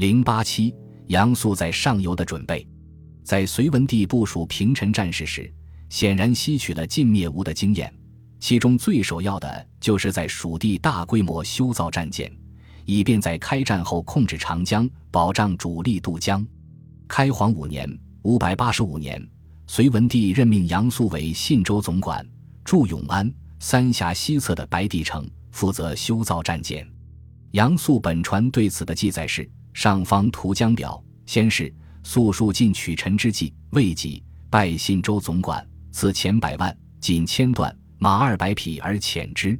零八七，杨素在上游的准备，在隋文帝部署平陈战事时，显然吸取了晋灭吴的经验，其中最首要的就是在蜀地大规模修造战舰，以便在开战后控制长江，保障主力渡江。开皇五年（五百八十五年），隋文帝任命杨素为信州总管，驻永安、三峡西侧的白帝城，负责修造战舰。杨素本传对此的记载是。上方图江表，先是素数进取臣之计，未几，拜信州总管，赐钱百万，锦千段，马二百匹而遣之。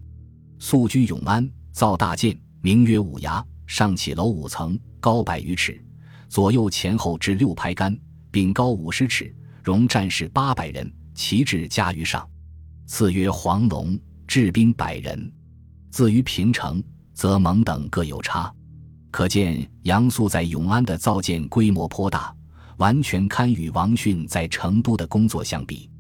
素居永安，造大舰，名曰五崖，上起楼五层，高百余尺，左右前后置六排杆，并高五十尺，容战士八百人，旗帜加于上。赐曰黄龙，治兵百人。自于平城，则蒙等各有差。可见杨素在永安的造舰规模颇大，完全堪与王逊在成都的工作相比。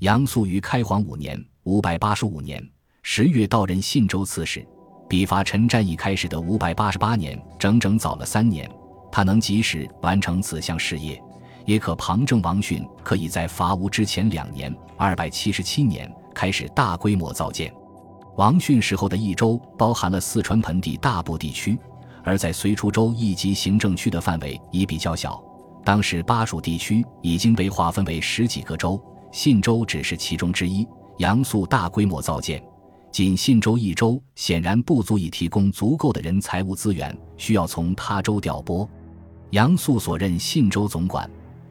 杨素于开皇五年（五百八十五年）十月到任信州刺史，比伐陈战役开始的五百八十八年整整早了三年。他能及时完成此项事业，也可旁证王逊可以在伐吴之前两年（二百七十七年）开始大规模造舰。王逊时候的益州包含了四川盆地大部地区。而在随初州一级行政区的范围已比较小，当时巴蜀地区已经被划分为十几个州，信州只是其中之一。杨素大规模造舰，仅信州一州显然不足以提供足够的人财物资源，需要从他州调拨。杨素所任信州总管，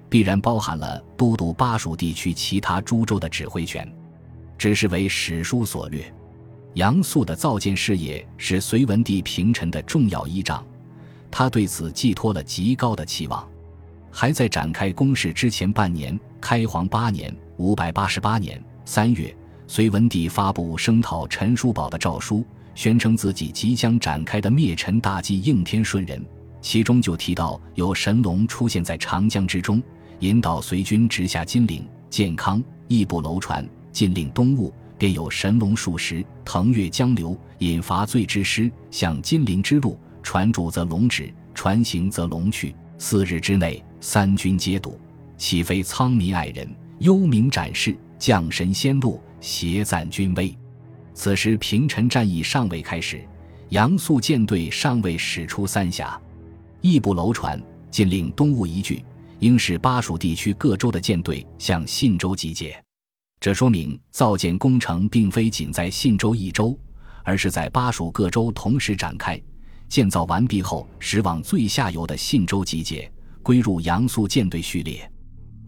必然包含了都督巴蜀地区其他诸州的指挥权，只是为史书所略。杨素的造舰事业是隋文帝平陈的重要依仗，他对此寄托了极高的期望。还在展开攻势之前半年，开皇八年（五百八十八年）三月，隋文帝发布声讨陈叔宝的诏书，宣称自己即将展开的灭陈大计应天顺人，其中就提到有神龙出现在长江之中，引导隋军直下金陵、建康、义部楼船，禁令东吴。便有神龙数十腾跃江流，引伐罪之师向金陵之路。船主则龙止，船行则龙去。四日之内，三军皆堵，岂非苍民爱人？幽冥展示，将神仙路，协赞军威。此时平陈战役尚未开始，杨素舰队尚未驶出三峡，义部楼船禁令东吴一句，应使巴蜀地区各州的舰队向信州集结。这说明造舰工程并非仅在信州一州，而是在巴蜀各州同时展开。建造完毕后，驶往最下游的信州集结，归入杨素舰队序列。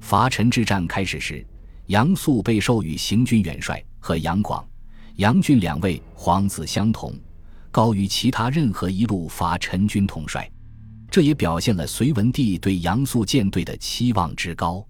伐陈之战开始时，杨素被授予行军元帅和杨广、杨俊两位皇子相同，高于其他任何一路伐陈军统帅。这也表现了隋文帝对杨素舰队的期望之高。